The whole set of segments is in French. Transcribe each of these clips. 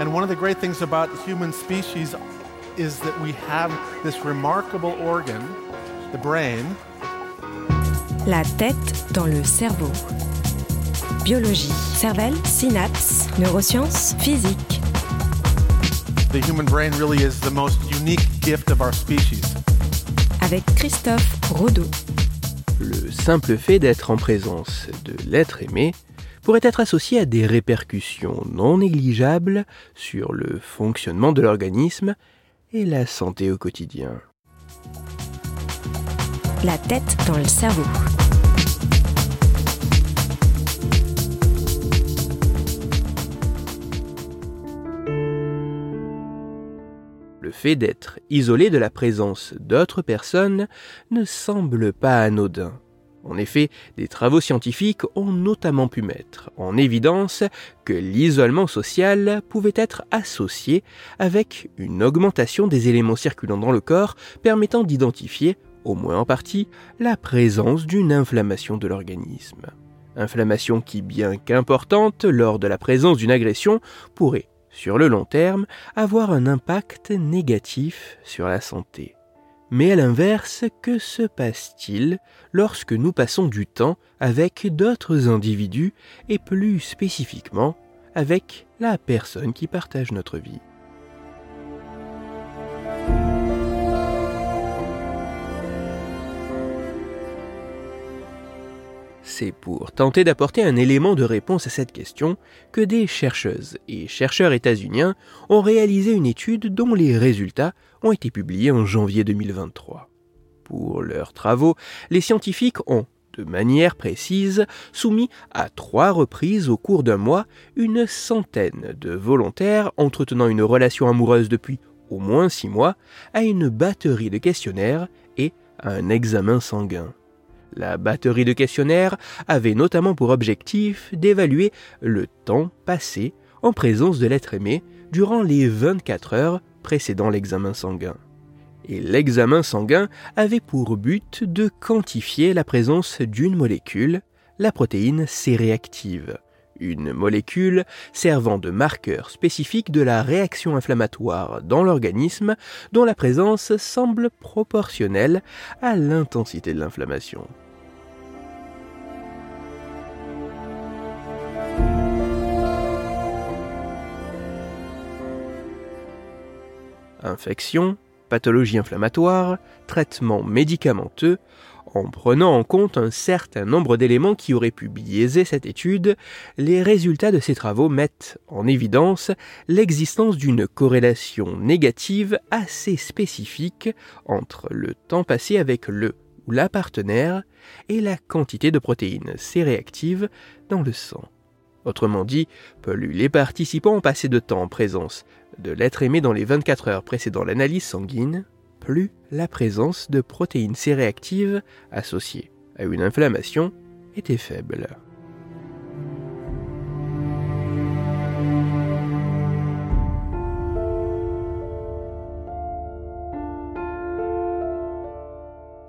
And one of the great things about the human species is that we have this remarkable organ, the brain. La tête dans le cerveau. Biologie, cervelle, synapses, neurosciences, physique. The human brain really is the most unique gift of our species. Avec Christophe Rodeau. Le simple fait d'être en présence de l'être aimé pourrait être associé à des répercussions non négligeables sur le fonctionnement de l'organisme et la santé au quotidien. La tête dans le cerveau. Le fait d'être isolé de la présence d'autres personnes ne semble pas anodin. En effet, des travaux scientifiques ont notamment pu mettre en évidence que l'isolement social pouvait être associé avec une augmentation des éléments circulant dans le corps permettant d'identifier, au moins en partie, la présence d'une inflammation de l'organisme. Inflammation qui, bien qu'importante lors de la présence d'une agression, pourrait, sur le long terme, avoir un impact négatif sur la santé. Mais à l'inverse, que se passe-t-il lorsque nous passons du temps avec d'autres individus et plus spécifiquement avec la personne qui partage notre vie? C'est pour tenter d'apporter un élément de réponse à cette question que des chercheuses et chercheurs états-uniens ont réalisé une étude dont les résultats ont été publiés en janvier 2023. Pour leurs travaux, les scientifiques ont, de manière précise, soumis à trois reprises au cours d'un mois une centaine de volontaires entretenant une relation amoureuse depuis au moins six mois à une batterie de questionnaires et à un examen sanguin. La batterie de questionnaires avait notamment pour objectif d'évaluer le temps passé en présence de l'être aimé durant les 24 heures précédant l'examen sanguin. Et l'examen sanguin avait pour but de quantifier la présence d'une molécule, la protéine C-réactive, une molécule servant de marqueur spécifique de la réaction inflammatoire dans l'organisme dont la présence semble proportionnelle à l'intensité de l'inflammation. Infection, pathologie inflammatoire, traitement médicamenteux, en prenant en compte un certain nombre d'éléments qui auraient pu biaiser cette étude, les résultats de ces travaux mettent en évidence l'existence d'une corrélation négative assez spécifique entre le temps passé avec le ou la partenaire et la quantité de protéines C-réactives dans le sang. Autrement dit, plus les participants ont passé de temps en présence de l'être aimé dans les 24 heures précédant l'analyse sanguine, plus la présence de protéines C réactives associées à une inflammation était faible.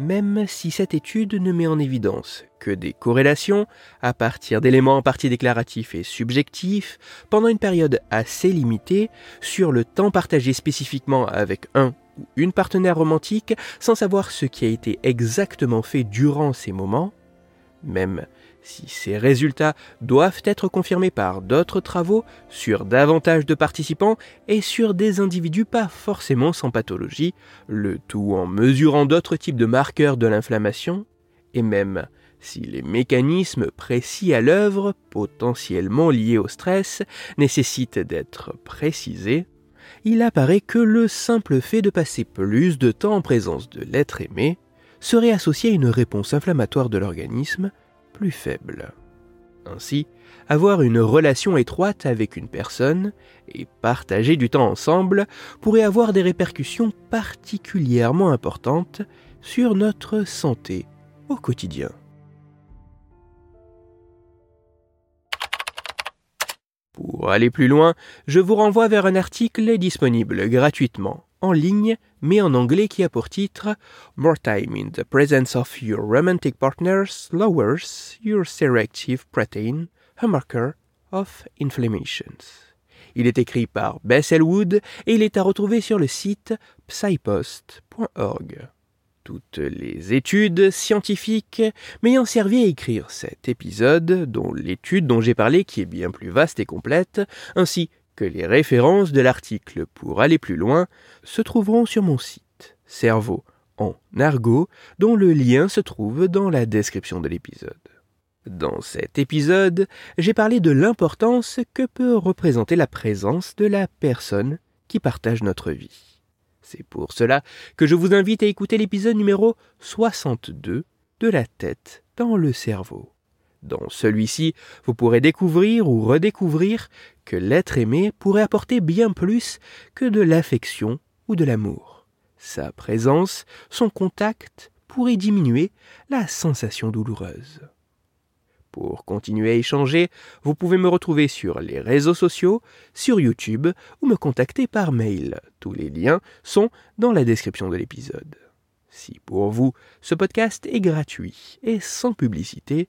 Même si cette étude ne met en évidence que des corrélations à partir d'éléments en partie déclaratifs et subjectifs pendant une période assez limitée sur le temps partagé spécifiquement avec un ou une partenaire romantique sans savoir ce qui a été exactement fait durant ces moments, même si ces résultats doivent être confirmés par d'autres travaux sur davantage de participants et sur des individus pas forcément sans pathologie, le tout en mesurant d'autres types de marqueurs de l'inflammation, et même si les mécanismes précis à l'œuvre, potentiellement liés au stress, nécessitent d'être précisés, il apparaît que le simple fait de passer plus de temps en présence de l'être aimé serait associé à une réponse inflammatoire de l'organisme faible. Ainsi, avoir une relation étroite avec une personne et partager du temps ensemble pourrait avoir des répercussions particulièrement importantes sur notre santé au quotidien. Pour aller plus loin, je vous renvoie vers un article disponible gratuitement en ligne, mais en anglais qui a pour titre More time in the presence of your romantic partners lowers your selective protein, a marker of inflammations. Il est écrit par Bess Elwood et il est à retrouver sur le site psypost.org. Toutes les études scientifiques m'ayant servi à écrire cet épisode, dont l'étude dont j'ai parlé qui est bien plus vaste et complète, ainsi les références de l'article pour aller plus loin, se trouveront sur mon site, Cerveau en argot, dont le lien se trouve dans la description de l'épisode. Dans cet épisode, j'ai parlé de l'importance que peut représenter la présence de la personne qui partage notre vie. C'est pour cela que je vous invite à écouter l'épisode numéro 62 de la tête dans le cerveau. Dans celui-ci, vous pourrez découvrir ou redécouvrir que l'être aimé pourrait apporter bien plus que de l'affection ou de l'amour. Sa présence, son contact pourrait diminuer la sensation douloureuse. Pour continuer à échanger, vous pouvez me retrouver sur les réseaux sociaux, sur YouTube ou me contacter par mail. Tous les liens sont dans la description de l'épisode. Si pour vous, ce podcast est gratuit et sans publicité,